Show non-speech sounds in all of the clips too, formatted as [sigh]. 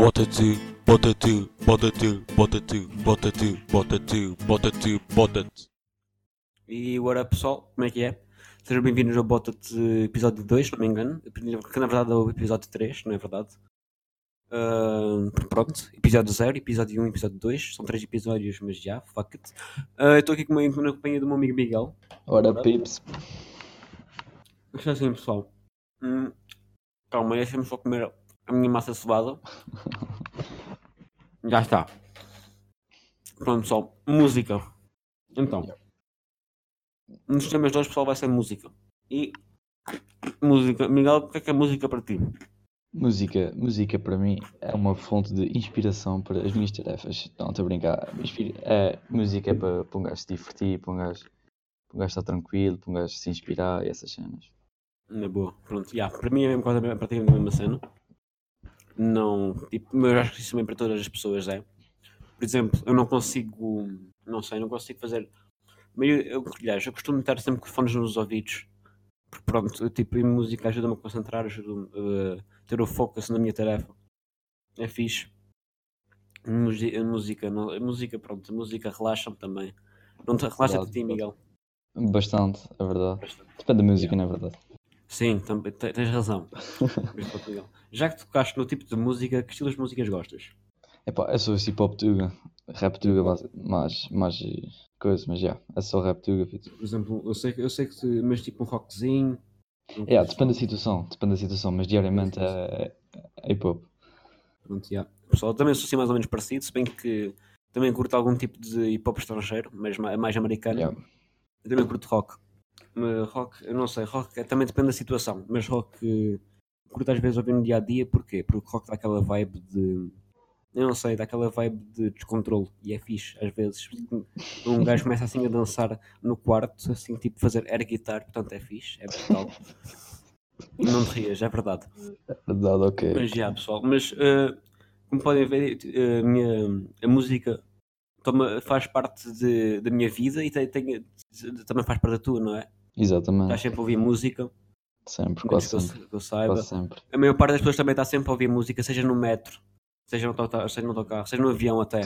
Bota tu, bota tu, bota tu, bota tu, bota tu, bota tu, bota tu, bota tu. E agora pessoal, como é que é? Sejam bem-vindos ao Bota-te episódio 2, se não me engano. Que na verdade é o episódio 3, não é verdade? Ah, pronto, episódio 0, episódio 1 e episódio 2. São três episódios, mas já, fuck it. Eu estou aqui com uma, na companhia do meu amigo Miguel. Ora, pips. Está assim, pessoal. Hum, calma, deixa-me só comer a minha massa cevada. Já está. Pronto, pessoal. Música. Então. Nos temas de hoje, pessoal, vai ser música. E. Música. Miguel, o que é que é música para ti? Música, música para mim é uma fonte de inspiração para as minhas tarefas. Não, estou a brincar. É, música é para, para um gajo se divertir, para um gajo, para um gajo estar tranquilo, para um gajo se inspirar e essas cenas. Na boa. Pronto, já. Para mim é a mesma coisa, praticamente a mesma cena. Não. Tipo, mas eu acho que isso também para todas as pessoas é. Por exemplo, eu não consigo. Não sei, não consigo fazer. Meio, eu, aliás, eu costumo estar sempre com fones nos ouvidos. Porque pronto, eu, tipo, música ajuda-me a concentrar, ajuda-me a ter o foco na minha tarefa. É fixe. A música, não, a música, pronto, a música relaxa-me também. Não te relaxa-te a ti, Miguel. Bastante, é verdade. Depende da música, não é verdade? Sim, também te- tens razão. [laughs] Já que tocaste no tipo de música, que estilos de músicas gostas? Epá, é só esse hip hop tuga. Rap tuga, mais, mais coisa, mas já. É só rap tuga. Por exemplo, eu sei, que- eu sei que. tu- Mas tipo um rockzinho. um É, coisa depende da assim. situação, depende da situação, mas diariamente é, é hip hop. Pronto, já. Pessoal, também sou assim mais ou menos parecido, se bem que também curto algum tipo de hip hop estrangeiro, mas ma- mais americano. Yeah. Eu também curto rock. Rock, eu não sei, rock é- também depende da situação, mas rock curto às vezes ouvir no dia a dia, porquê? Porque rock dá aquela vibe de. Eu não sei, dá aquela vibe de descontrole e é fixe, às vezes. Um [laughs] gajo começa assim a dançar no quarto, assim, tipo fazer air guitar, portanto é fixe, é brutal. [laughs] Não te rias, é verdade. Verdade, ok. Mas já, pessoal. Mas eh, como podem ver, eh, a, minha, a música toma, faz parte de- da minha vida e tem, tem- também faz parte da tua, não é? Exatamente. Estás sempre a ouvir música, Sempre, quase que eu, sempre. que eu saiba. Quase sempre. A maior parte das pessoas também está sempre a ouvir música, seja no metro, seja no autocarro, seja no, autocarro, seja no avião até.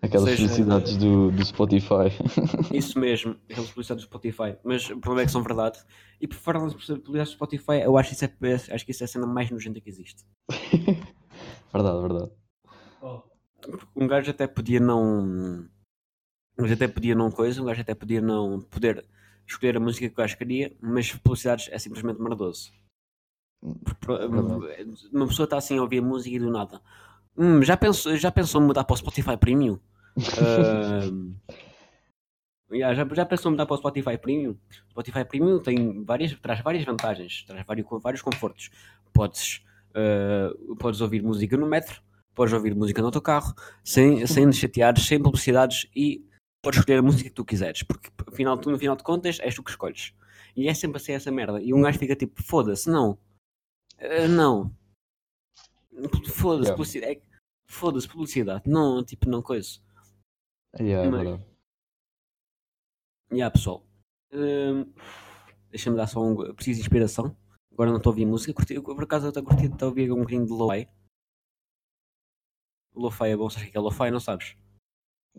Aquelas Seja- felicidades do, do Spotify. [laughs] Isso mesmo, aquelas publicidades do Spotify. Mas o problema é que são verdade. E por falar das publicidades do Spotify, eu acho, isso é, acho que isso é a cena mais nojenta que existe. [laughs] verdade, verdade. Um gajo até podia não. Um gajo até podia não coisa, um gajo até podia não poder escolher a música que o gajo queria, mas publicidades é simplesmente merdoso. Porque, Uma pessoa está assim a ouvir a música e do nada. "Hum, já, pensou, já pensou em mudar para o Spotify Premium? Ahm, [laughs] yeah, já, já pensou em mudar para o Spotify Premium? O Spotify Premium tem várias, traz várias vantagens, traz vários, vários confortos. Podes, ah, podes ouvir música no metro, podes ouvir música no autocarro, sem, sem te chateares, sem publicidades e podes escolher a música que tu quiseres, porque afinal, tu, no final de contas és tu que escolhes. E é sempre assim essa merda. E um gajo fica tipo, foda-se, não. Ah, não. Foda-se, Yeah. publicidade. é- Foda-se, publicidade. Não, tipo, não coisa. Yeah, é Mas- verdade. Ya pessoal. Hum, Deixa-me dar só um. Preciso de inspiração. Agora não estou a ouvir música. Curti, por acaso eu estou estou a ouvir um bocadinho de lo-fi. Lo-fi é bom, sabes o que é lo-fi? Não sabes?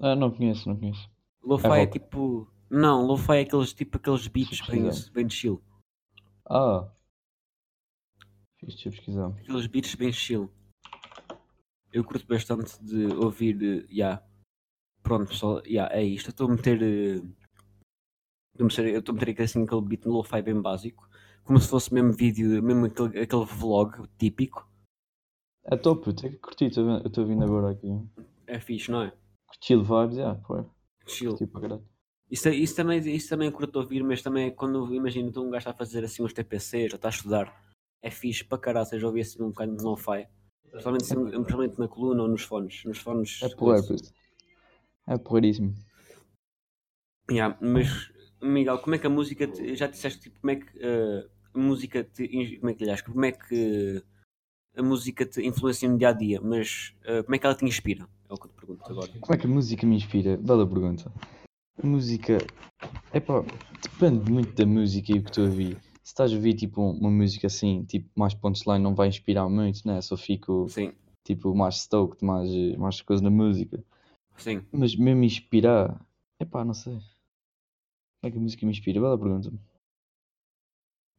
Ah, não conheço, não conheço. Lo-fi É é, tipo. Não, lo-fi é aqueles, tipo, aqueles beats bem, bem chill. Ah. Fiz te pesquisar. Aqueles beats bem chill. Eu curto bastante de ouvir. eh, Ya. Pronto, pessoal. Ya, é isto. Eu estou a meter. eh, estou a meter- Eu estou a meter assim, aquele beat no lo-fi bem básico. Como se fosse mesmo vídeo, mesmo aquele, aquele vlog típico. É top, eu tenho que curtir, eu estou vindo agora aqui. É fixe, não é? Chill vibes, yeah, pô. Chill. Caralho. Isso, é- isso, também, isso também curto ouvir, mas também é quando imagino que um gajo está a fazer assim uns TPCs ou está a estudar. É fixe para caralho, seja ouvir assim um bocado de lo-fi. Principalmente, assim, principalmente na coluna ou nos fones. Nos fones É porreiro. É porreiríssimo. Yeah, mas Miguel, como é que a música te- já disseste tipo, como é que eh, a música te como é que como é que a música te influencia no dia a dia, mas eh, como é que ela te inspira? É o que eu te pergunto agora. Como é que a música me inspira? Bela pergunta. A música. Epá, depende muito da música e o que estou a ouvir. Se estás a ouvir tipo uma música assim, tipo mais punchline, não vai inspirar muito, né? Só fico. Sim. tipo, mais stoked, mais, mais coisa na música. Sim. Mas mesmo inspirar, epá, não sei. Como é que a música me inspira? Bela pergunta.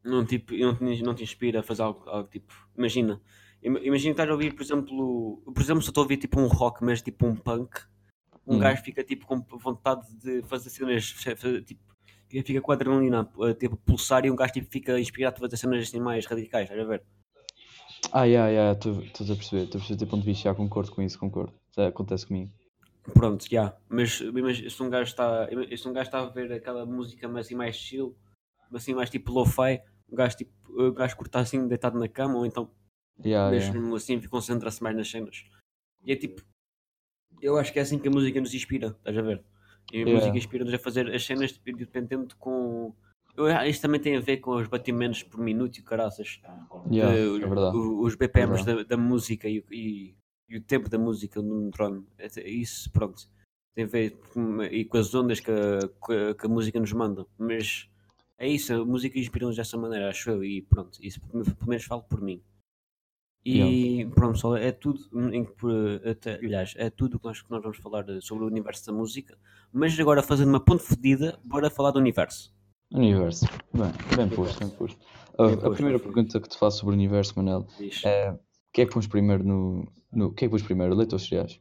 Não, tipo, não, te, não te inspira a fazer algo, algo tipo. Imagina. Im- Imagina que estás a ouvir, por exemplo. Por exemplo, se eu estou a ouvir tipo um rock, mas tipo um punk, um Hum. gajo fica tipo com vontade de fazer cenas. fazer, Tipo, fica com a adrenalina a tipo, pulsar e um gajo tipo, fica inspirado a fazer cenas assim mais radicais, estás a ver? Ah, yeah, yeah, estou a perceber, estou a perceber teu ponto de vista, já concordo com isso, concordo. Já acontece comigo. Pronto, já. Mas, mas se um gajo está. Se um gajo está a ver aquela música mas assim mais chill, assim mais tipo lo-fi, um gajo tipo. Um gajo curta assim deitado na cama ou então Yeah, yeah. mesmo assim concentra-se mais nas cenas. E é tipo, eu acho que é assim que a música nos inspira, estás a ver? E a Yeah. música inspira-nos a fazer as cenas tipo, dependendo com. Eu, isto também tem a ver com os batimentos por minuto e caraças. Yeah, de- é verdade. o- os BPMs verdade. da, da música e, o- e- e o tempo da música no drone. É- Isso, pronto. Tem a ver com, e com as ondas que a- que a música nos manda. Mas é isso, a música inspira-nos dessa maneira, acho eu. E pronto, isso pelo menos falo por mim. E pronto, pessoal, é tudo, em por, até, aliás, é tudo que nós, que nós vamos falar eh, sobre o universo da música. Mas agora, fazendo uma ponte fodida, bora falar do universo. Universo. Bem, bem posto, bem posto. A, a primeira pergunta que te faço sobre o universo, Manel, Diz. é o que é que pões primeiro no. no o que é que pões primeiro, leite ou cereais?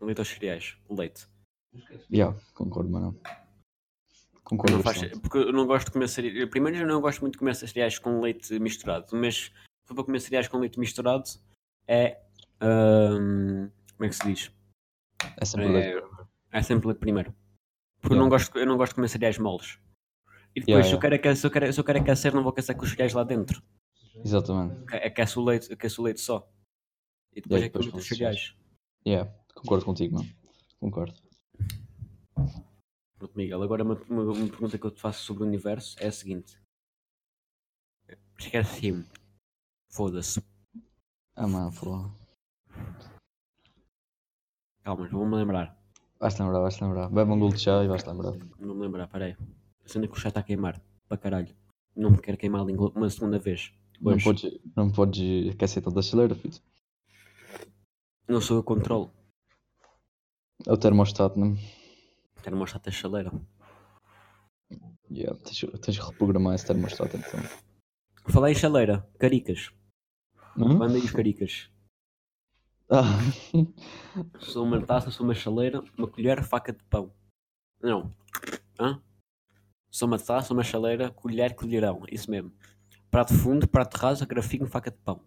Leite aos cereais, leite. Já, concordo, Manel. Concordo Não faz- porque eu não gosto de comer cereais. Primeiro, eu não gosto muito de comer cereais com leite misturado, mas for para comer cereais com leite misturado, é. ahm, como é que se diz? É sempre É, leite. é sempre leite primeiro. Porque eu, Yeah. não gosto, eu não gosto de comer cereais moles. E depois, Yeah, se, eu quero, aquecer- se, eu quero, se eu quero aquecer, não vou aquecer com os cereais lá dentro. Exatamente. Aque- Aquece o leite, aquece o leite só. E depois E é que os cereais. Yeah, concordo contigo, mano. Concordo. Pronto, Miguel, agora uma, uma, uma pergunta que eu te faço sobre o universo é a seguinte. Esquece-me. Foda-se. Ah, mano, falou. Calma, vou-me lembrar. Vais-te lembrar, vais-te lembrar. Bebe um golo de chá e vais-te lembrar. Não me lembrar, peraí. A cena que o chá está a queimar. Para caralho. Não me quero queimar a língua uma segunda vez. Não podes, não podes aquecer toda a chaleira, filho. Não sou eu que controlo. É o termostato, não? Quero mostrar a chaleira. Yeah, tens, tens que reprogramar esse termostato então. Falei em chaleira. Caricas. Hum? Os caricas. Ah, Sou uma taça, sou uma chaleira, uma colher, faca de pão. Não. Hã? Sou uma taça, uma chaleira, colher, colherão. Isso mesmo. Prato fundo, prato raso, grafinho, faca de pão.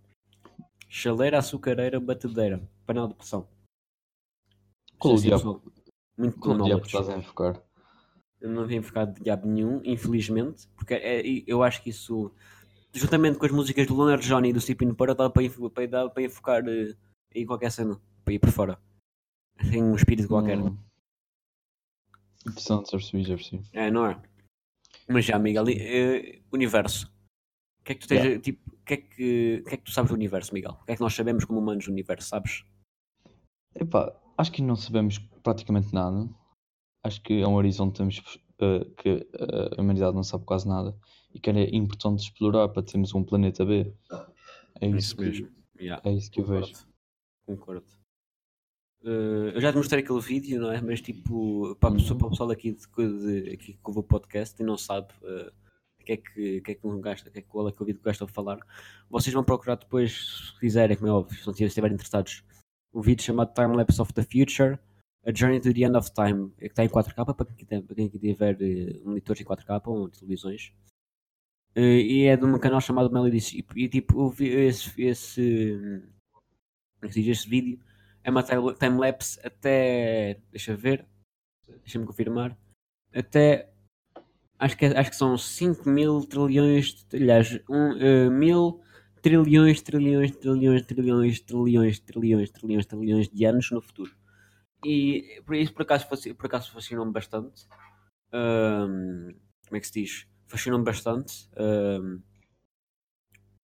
Chaleira, açucareira, batedeira. Panela de pressão. qual o Sim, sim, diabo. Muito qual o diabo estás a enfocar? Eu não vim ficar de diabo nenhum, infelizmente, porque é- eu acho que isso, juntamente com as músicas do Leonard Johnny e do Cipino para, dá para, para, dá para enfocar eh, em qualquer cena, para ir por fora. [laughs] Tem um espírito qualquer. Hum. Interessante, já percebi, já percebi. É, não é? Mas já, Miguel, eh, universo. O que é que tu tens, tipo, o que é que, que é que tu sabes do universo, Miguel? O que é que nós sabemos como humanos do universo, sabes? Epá, acho que não sabemos praticamente nada. Acho que é um horizonte que, temos, eh, que eh, a humanidade não sabe quase nada e que é importante explorar para termos um planeta B. É isso, que- Yeah. é isso que eu vejo. Concordo. Eh, eu já te mostrei aquele vídeo, não é? Mas tipo, para pessoa- Uhum. para o pessoal aqui, de, de, aqui que ouve o podcast e não sabe o que é que, o que é que um gajo, o que é que, qual é que é o vídeo que gasta a falar, vocês vão procurar depois, se quiserem, como é óbvio, se não estiverem interessados, o vídeo chamado Time Lapse of the Future, A Journey to the End of Time, é que está em 4K, para quem, tiver eh, monitores em 4K ou televisões. Eh, e é de um canal chamado Melody. E tipo, eu vi esse, esse, é esse vídeo é uma time- time-lapse até. Deixa ver. Deixa-me confirmar. Até. Acho que, é- acho que são 5 mil trilhões. Aliás, um, eh, mil trilhões, trilhões, trilhões, trilhões, trilhões, trilhões, trilhões, trilhões de anos no futuro. E por isso, por acaso, por acaso fascinou-me bastante. Ahm, como é que se diz? Fascinou-me bastante.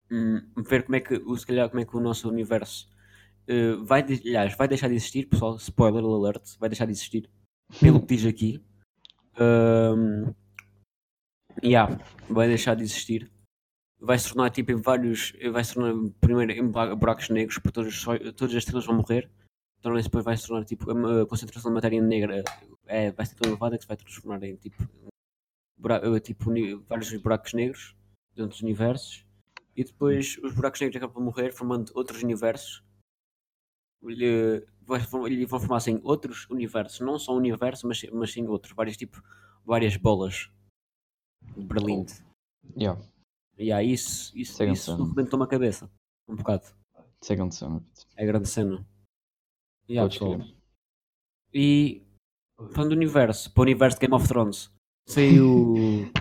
hum, ver como é que, se calhar, como é que o nosso universo Uh, vai, aliás, vai deixar de existir, pessoal. Spoiler alert, vai deixar de existir. Pelo que diz aqui. Um, yeah, vai deixar de existir. vai se tornar tipo em vários. Vai se tornar primeiro em bura- buracos negros, porque todas, todas as estrelas vão morrer. Então depois vai se tornar tipo a, concentração de matéria negra é, vai ser tão elevada que se vai transformar em tipo, bura- eh, tipo vários buracos negros dentro dos universos. E depois os buracos negros acabam por morrer, formando outros universos. Form- lhe vão formar assim outros universos, não só um universo, mas, mas sim outros, vários tipo, várias bolas de Berlim. Yeah, E aí isso, isso, Segue isso rebentou-me a cabeça. Um bocado. é não é? É grande cena. Yeah, Podes pessoal. crer. E falando do universo, para o universo de Game of Thrones, saiu. [laughs]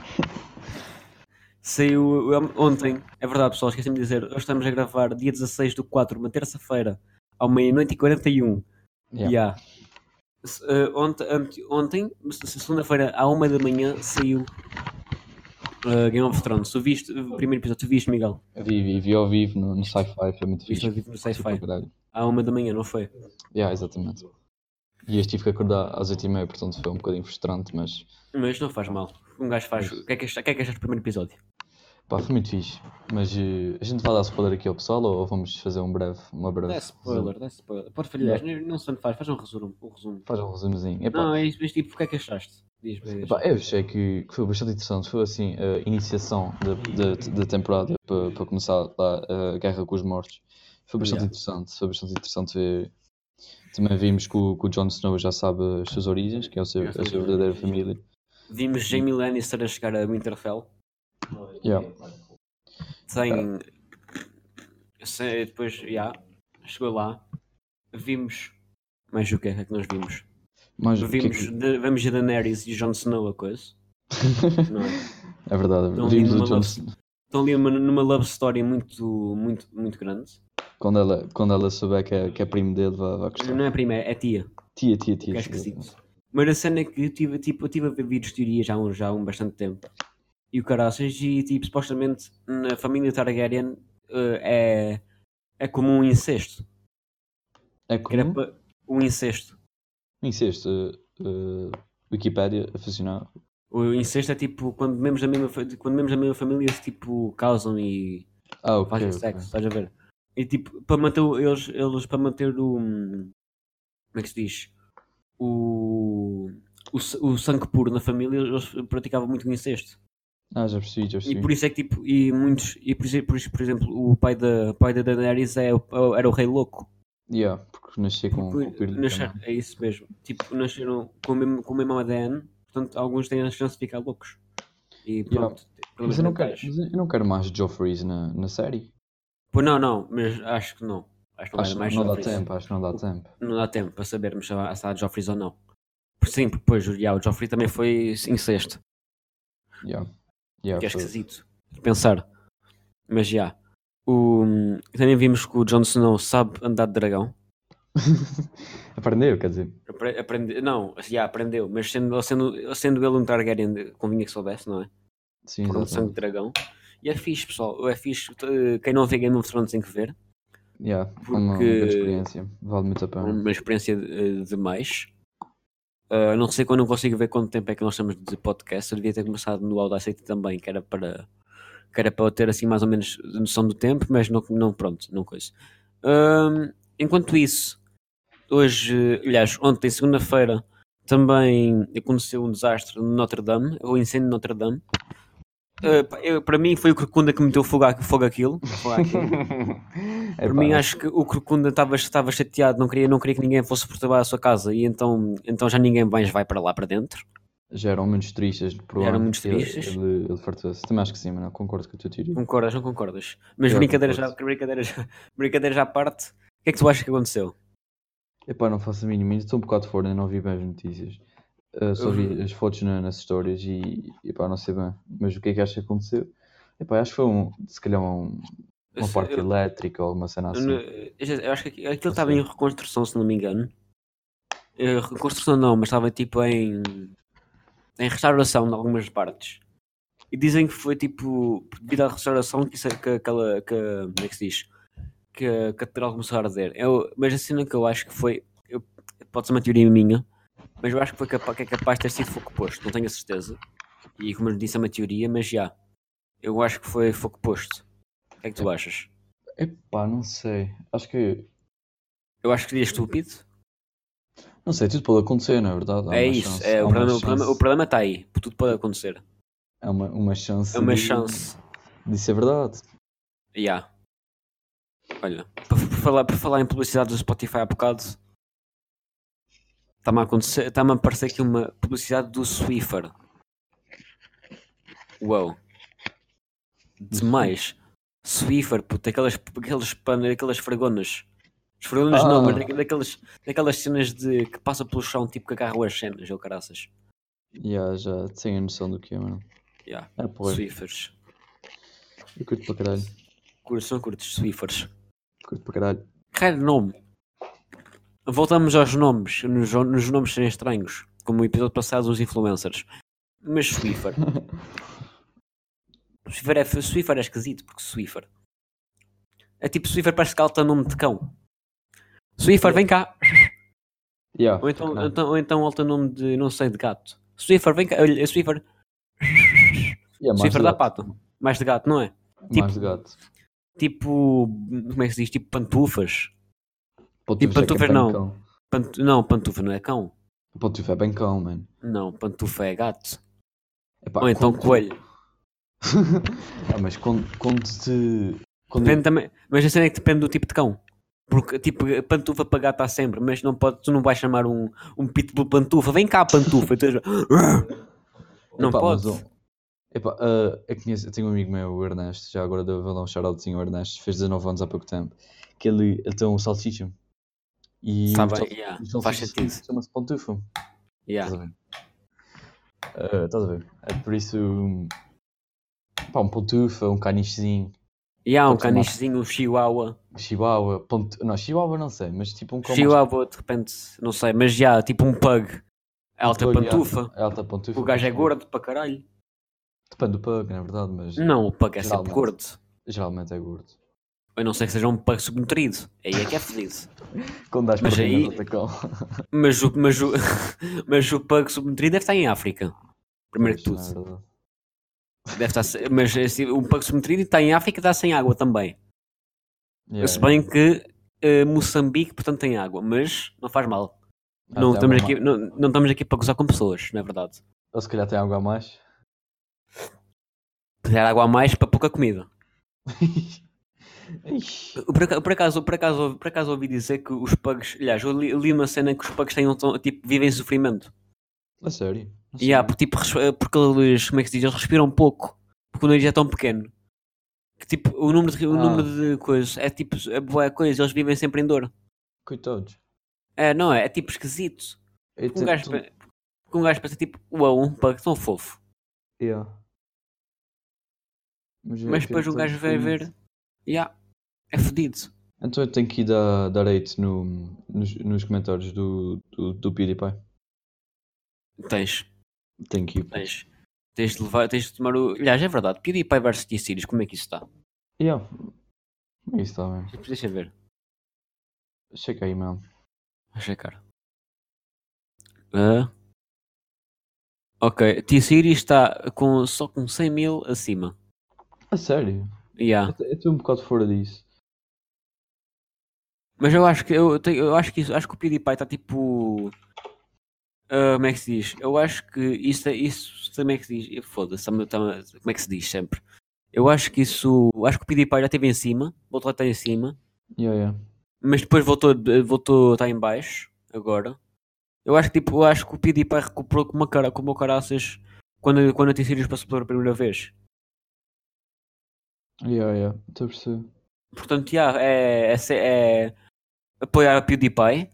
saiu um, ontem, é verdade pessoal, esqueci-me de dizer, hoje estamos a gravar dia 16 do 4, uma terça-feira, ao meia-noite e 41. Yeah. Yeah. Eh, ontem, ontem, se- se- segunda-feira, à uma da manhã, saiu eh, Game of Thrones. Tu viste o primeiro episódio? Tu viste, Miguel? Vi, vi, vi ao vivo no, no sci-fi, foi muito Viste fixe. ao vivo no sci-fi? caralho. À uma da manhã, não foi? Yeah, exatamente. E este tive que acordar às 8h30, portanto foi um bocadinho frustrante, mas Mas não faz mal. Um gajo faz. O que é que achaste, o que é que achaste do primeiro episódio? pá, foi muito fixe. Mas eh, a gente vai dar spoiler aqui ao pessoal ou vamos fazer um breve, uma breve. Dá spoiler, dá spoiler. Pode falhar, não, não se faz, faz um resumo. Um resumo. Faz um resumozinho. Epá, Não, é isso, mas tipo, o que é que achaste? Epá, eu achei que, que foi bastante interessante. Foi assim a iniciação da, da, da temporada para, para começar lá a guerra com os mortos. Foi bastante Yeah. interessante. Foi bastante interessante ver. Também vimos que o, que o Jon Snow já sabe as suas origens, que é o seu, a sua verdadeira família. Vimos Jamie Lannister a chegar a Winterfell. Yeah. Tem. se- Depois, já. chegou lá. Vimos. Mais o que é que nós vimos? Mas o que é Vimos, que- de- vemos a Daenerys e Jon Snow a coisa. Não é? [laughs] É verdade, é verdade. Não, Vimos numa o Jon Snow. Estão ali numa, numa love story muito, muito, muito grande. Quando ela, quando ela souber que é, que é primo dele, vai, vai gostar. Não é primeira, é tia. Tia, tia, que tia. é tia. esquisito. Mas a cena é que eu tive, tipo, eu tive a ver vídeos de teoria já há, um, já um bastante tempo. E o caraças, e tipo, supostamente na família Targaryen eh, é, é como um incesto. É Que era como pa- um incesto. incesto. Uh, uh, Wikipédia a funcionar. O incesto é tipo quando membros da mesma, quando membros da mesma família se tipo casam e Ah, ok. fazem ok. sexo, estás a ver? E tipo, para manter o- eles, eles para manter o. Como é que se diz? O. O, o sangue puro na família, eles praticavam muito o incesto. Ah, já percebi, já E percebi. por isso é que tipo, e muitos, e por, isso, por, isso, por exemplo, o pai da, pai da Daenerys é, o- era o rei louco. Yeah, porque nasci com, com o espírito nascer- é isso mesmo. Tipo, nasceram com o mesmo, com o mesmo ADN, portanto, alguns têm a chance de ficar loucos. E pronto, Mas problemas eu não quero, mentais. mas eu não quero mais Joffreys na, na série. Pois não, não, mas acho que não. Acho que não, Acho mais não dá tempo, acho que não dá tempo. Não dá tempo para sabermos se há, Joffreys ou não. Por sim, depois o- Joffrey também foi incesto. Yeah. Yeah, que é esquisito pensar. Mas já. O, também vimos que o Jon Snow sabe andar de dragão. [laughs] Aprendeu, quer dizer. Apre- Aprende, não, já aprendeu, mas sendo, sendo, sendo ele um Targaryen, convinha que soubesse, não é? Sim, Por um sangue de dragão. E é fixe, pessoal. É fixe. eh, Quem não vê Game of Thrones tem que ver. Yeah, uma, uma Porque- grande experiência. Vale muito a É pena. uma experiência eh, demais. Uh, não sei quando não consigo ver quanto tempo é que nós estamos de podcast. Eu devia ter começado no Audacity também, que era para que era para eu ter assim mais ou menos noção do tempo, mas não, não pronto, não coisa. Um, enquanto isso, hoje, aliás, ontem, segunda-feira, também aconteceu um desastre no Notre Dame, o incêndio de Notre Dame. Uh, eu- para mim foi o Crocunda que meteu fogo, à- [laughs] fogo àquilo. [laughs] Fogo. É Para mim acho que o Crocunda estava estava chateado, não queria, não queria que ninguém fosse perturbar a sua casa e então, então já ninguém mais vai para lá para dentro. Já eram muitos tristes, Já eram provavelmente. muitos ele- tristes. Ele, ele fartou-se. Também acho que sim, mano. Concordo com a tua teoria. Concordas, não concordas? Mas Eu brincadeiras já, concordo. brincadeiras, já- [laughs] brincadeiras à parte, o que é que tu achas que aconteceu? Epá, não faço a mínima. Estou um bocado fora, ainda não vi bem as notícias. Uh, vi Uhum. as fotos na- nas histórias e, epá, não sei bem. Mas o que é que acho que aconteceu? Epá, acho que foi um, se calhar um, uma parte eu- elétrica ou alguma cena assim. eu, eu acho que aqui- aquilo estava em reconstrução, se não me engano. Eh, Reconstrução não, mas estava tipo em, em restauração em algumas partes. E dizem que foi tipo devido à restauração que, isso, é- que aquela. Que, como é que se diz? Que a catedral começou a arder. Eu, mas a cena que eu acho que foi. eu- pode ser uma teoria minha, mas eu acho que, foi capa- que é capaz de ter sido fogo posto, não tenho a certeza. E como eu disse, é uma teoria, mas já. Eu acho que foi fogo posto. O que é que tu achas? Epá, não sei. Acho que. Eu acho que seria estúpido. Não sei, tudo pode acontecer, não é verdade? Há é isso. chance- é, o, problema, o, problema, o problema está aí. Tudo pode acontecer. É uma, uma chance. É uma de- chance. De ser verdade. Ya. Olha, por, por falar, por falar em publicidade do Spotify há bocado, está-me a, acontecer- está-me a aparecer aqui uma publicidade do Swiffer. Uau. Demais. Swiffer, puto, aquelas, aqueles aquelas fregonas. Fregonas não, mas Ah. daque- daquelas, daquelas cenas de, que passam pelo chão, tipo que agarram as cenas, ou caraças. Já, já tenho a noção do que é, mano. Ya. É, pô. Swiffers. Eu curto para caralho. São curtos, Swiffers. Curto para caralho. De nome. Voltamos aos nomes, nos, nos nomes serem estranhos, como o episódio passado dos influencers. Mas Swiffer. [laughs] Swiffer é, Swiffer é esquisito, porque Swiffer. É tipo Swiffer parece que alta nome de cão. Swiffer, vem cá. Yeah, Ou então, caralho. então, ou então alta nome de, não sei, de gato. Swiffer, vem cá. Olha, é Swiffer. Yeah, Swiffer dá pato. Mais de gato, não é? Mais de gato. Tipo, como é que se diz? Tipo pantufas. É que é pantufas bem não. cão. Não, pantufa não é cão. Pantufa é bem cão, mano. Não, pantufa é gato. Epá, Ou então quando- coelho. [laughs] ah, mas quando, quando te. Quando Depende também, mas a cena é que depende do tipo de cão. Porque, tipo, pantufa para gato há sempre, mas não pode, tu não vais chamar um, um pitbull pantufa. Vem cá, pantufa. E tu [laughs] Não Epá, pode. mas, epá, ah, eu, conheço, eu tenho um amigo meu, o Ernesto, já agora devo dar um shout-outzinho ao Ernesto, fez 19 anos há pouco tempo, que ele, ele tem um salsicha. E Tá bem, sal- yeah, o faz sentido. Chama-se pantufa. Yeah. Estás a ver? Ah, estás a ver? É por isso. Pá, um pantufa, um canichezinho, E há um canichezinho, um chihuahua. chihuahua, ponto, não, chihuahua não sei, mas tipo um cão mais- Chihuahua, de repente, não sei, mas já, tipo um pug. um Alta pug, pantufa. É alta pantufa. O gajo é gordo para caralho. Depende do pug, na verdade, mas Não, o pug é sempre gordo. geralmente é gordo. A não ser que seja um pug subnutrido. Aí é que é fedido. Quando dás Mas aí-. Mas o, mas, o, [laughs] mas o pug subnutrido deve estar em África. Primeiro que tudo. Deve estar, se- mas esse, um pug subnutrido está em África e está sem água também. Yeah, Se yeah. bem que eh, Moçambique, portanto, tem água, mas não faz mal. Ah, não, estamos aqui, não, não estamos aqui para gozar com pessoas, não é verdade? Ou se calhar tem água a mais. Tirar água a mais para pouca comida. [laughs] Por acaso, por acaso, por acaso, por acaso ouvi dizer que os pugs, aliás, eu li, li uma cena que os pugs têm um, tom- tipo, vivem em sofrimento. A sério? A E sério? porque, tipo, eh, porque eles, como é que se diz, eles respiram pouco, porque o nariz é tão pequeno. Que tipo, o número de, o Ah. número de coisas é tipo, é boa coisa, eles vivem sempre em dor. Coitados. É, não é? É tipo esquisito. Eu Um te- gajo, tu- pe- porque um gajo pensa tipo, uau, um pug tão fofo. Yeah. Mas, eu Mas fico depois um gajo vai ver, yeah, é fedido. Então eu tenho que ir dar, dar hate no, nos, nos comentários do, do, do PewDiePie. Tens, Tenho que ir. tens. Tens de levar, tens de tomar o. Aliás, é verdade, PewDiePie versus T-Series, como é que isso está? Yeah. Isso está bem. Deixa eu ver, Checa aí, mano. vou checar. Ah. Ok, T-Series está com, só com 100 mil acima. A sério? Yeah. Eu estou um bocado fora disso. Mas eu acho que eu, tenho, eu acho que isso, acho que o PewDiePie está tipo. ah, como é que se diz? Eu acho que isso, isso também é que se diz. Foda-se, como é que se diz sempre? Eu acho que isso. Acho que o PewDiePie já esteve em cima, voltou a estar em cima, Yeah, yeah. mas depois voltou, voltou a estar em baixo, agora. Eu acho que tipo, eu acho que o PewDiePie recuperou como, cara, como o caraças quando, quando a T-Series passou pela primeira vez. Yeah, yeah. Estou a perceber. Portanto, yeah, é, é, é apoiar a PewDiePie.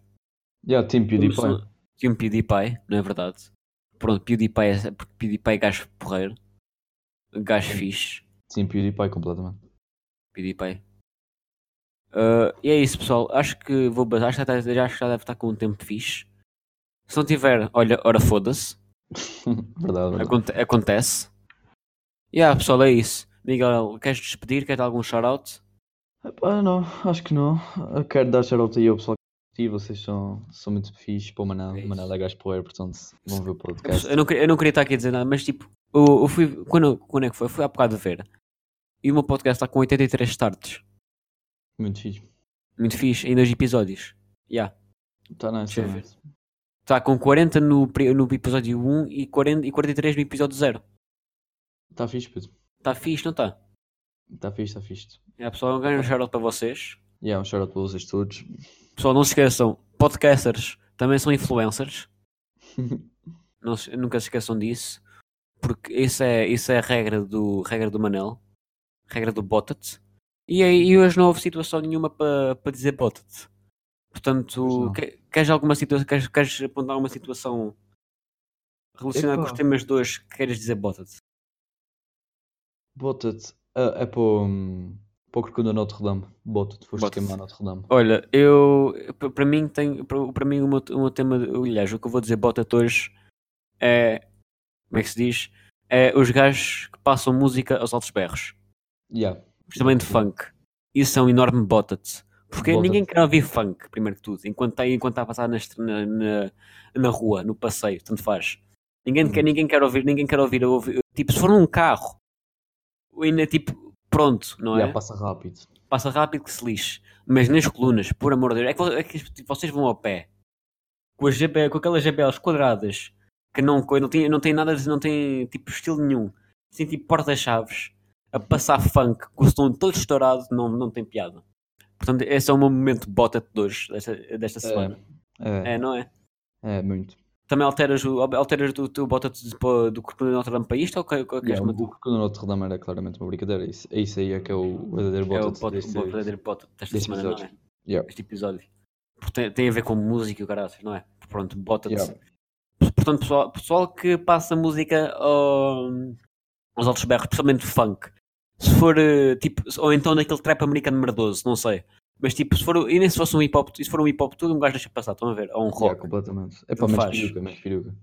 Yeah, Team PewDiePie. Começou- um PewDiePie, não é verdade? Pronto, PewDiePie é, porque PewDiePie é gajo porreiro. Gajo fixe. Team PewDiePie completamente. PewDiePie. Ah, e é isso, pessoal. Acho que vou acho que tá- já acho que já deve estar com um tempo fixe. Se não tiver, olha, ora foda-se. [laughs] verdade, verdade. Aconte- acontece. E yeah, pessoal, é isso. Miguel, queres despedir? Queres dar algum shout-out? Ah, não, acho que não. Eu quero dar shout aí ao pessoal que assistiu. Vocês são, são muito fixes para o Manel. É O Manel é gajo porreiro, portanto vão ver o podcast. Eu não, queria- eu não queria estar aqui a dizer nada, mas tipo, eu, eu fui. Quando, quando é que foi? Fui há bocado ver. E o meu podcast está com 83 starts. Muito fixe. Muito fixe, em dois episódios. Já. Tá nice, Deixa tá ver. nice. Está com 40 no, no episódio 1 e, 40, e 43 no episódio 0. Tá fixe, puto. Está fixe, não está? Tá fixe, tá fixe. É, pessoal, um grande shout para vocês. E yeah, um shout-out para vocês todos. Pessoal, não se esqueçam, podcasters também são influencers. [laughs] Não nunca se esqueçam disso. Porque isso é, isso é a regra do, regra do Manel. Regra do Bottet. E, e hoje não houve situação nenhuma para para dizer Bottet. Pois Portanto, que- queres alguma situação, queres, queres apontar uma situação relacionada com os temas de hoje que queres dizer Bottet? Bota-te. É, é para o. Para o Corcunda Notre Dame. Bota-te, foste Bota-te. queimar Notre Dame. Olha, eu pa- para mim tem para mim o meu, o meu tema, aliás, o que eu vou dizer Bottet hoje é como é que se diz? É os gajos que passam música aos altos berros. Yeah. Principalmente funk. Isso é um enorme Bottet. Porque Bottet. ninguém quer ouvir funk, primeiro que tudo, enquanto está enquanto está a passar na, na, na, na rua, no passeio, tanto faz. Ninguém, quer, Uhum. ninguém quer ouvir, ninguém quer ouvir, ouvir. Tipo, se for num carro, ainda tipo, pronto, não é? Yeah, passa rápido. passa rápido que se lixe. Mas nas colunas, por amor de Deus, é que, é que tipo, vocês vão ao pé com, as GP, com aquelas GBLs quadradas que não, não, tem, não tem nada, não tem tipo estilo nenhum, assim tipo porta-chaves a passar funk com o som todo estourado, não, não tem piada. Portanto, esse é o meu momento bota de hoje, desta, desta semana. É, É, não é? é muito. Também alteras o, alteras o teu bota do corpo de Notre Dame para isto ou que, que, Yeah, o Corcunda Notre Dame era claramente uma brincadeira. Isso, é isso aí é que é o verdadeiro é o bota bota, deste... o verdadeiro bota desta deste semana, não episódio. é? Yeah. este episódio. Tem, tem a ver com música e o caralho, não é? Pronto, bota-te. Yeah. Portanto, pessoal, pessoal que passa música ao- aos altos berros, principalmente funk. Se for eh, tipo, ou então naquele trap americano merdoso, não sei. Mas tipo, se for, e nem se fosse um hip hop, se for um hip hop, tudo um gajo deixa passar, estão a ver? Ou um Yeah, rock. completamente. É para faz. peruca, menos peruca.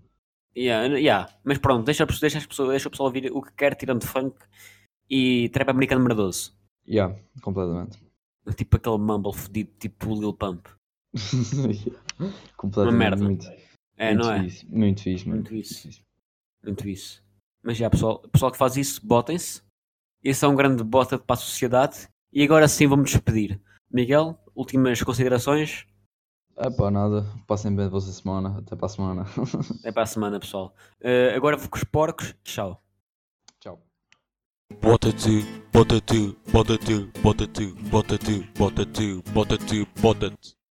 Yeah, yeah. Mas pronto, deixa, deixa, as pessoas, deixa o pessoal ouvir o que quer, tirando funk e trap americano merdoso. Yeah, completamente. Tipo aquele mumble fedido, tipo Lil Pump. [laughs] completamente. Uma merda. Muito, É, muito não é? Fixe, muito fixe, mano. Muito isso. Muito isso. Mas já, pessoal, pessoal que faz isso, botem-se. Esse é um grande bota para a sociedade. E agora sim vamos despedir. Miguel, últimas considerações. É pá, nada. Passem bem a vossa semana. Até para a semana. [laughs] É para a semana, pessoal. Eh, agora vou com os porcos. Tchau. Tchau. Bota tu, bota tu, bota tu, bota tu, bota tu, bota tu, bota tu, bota tu.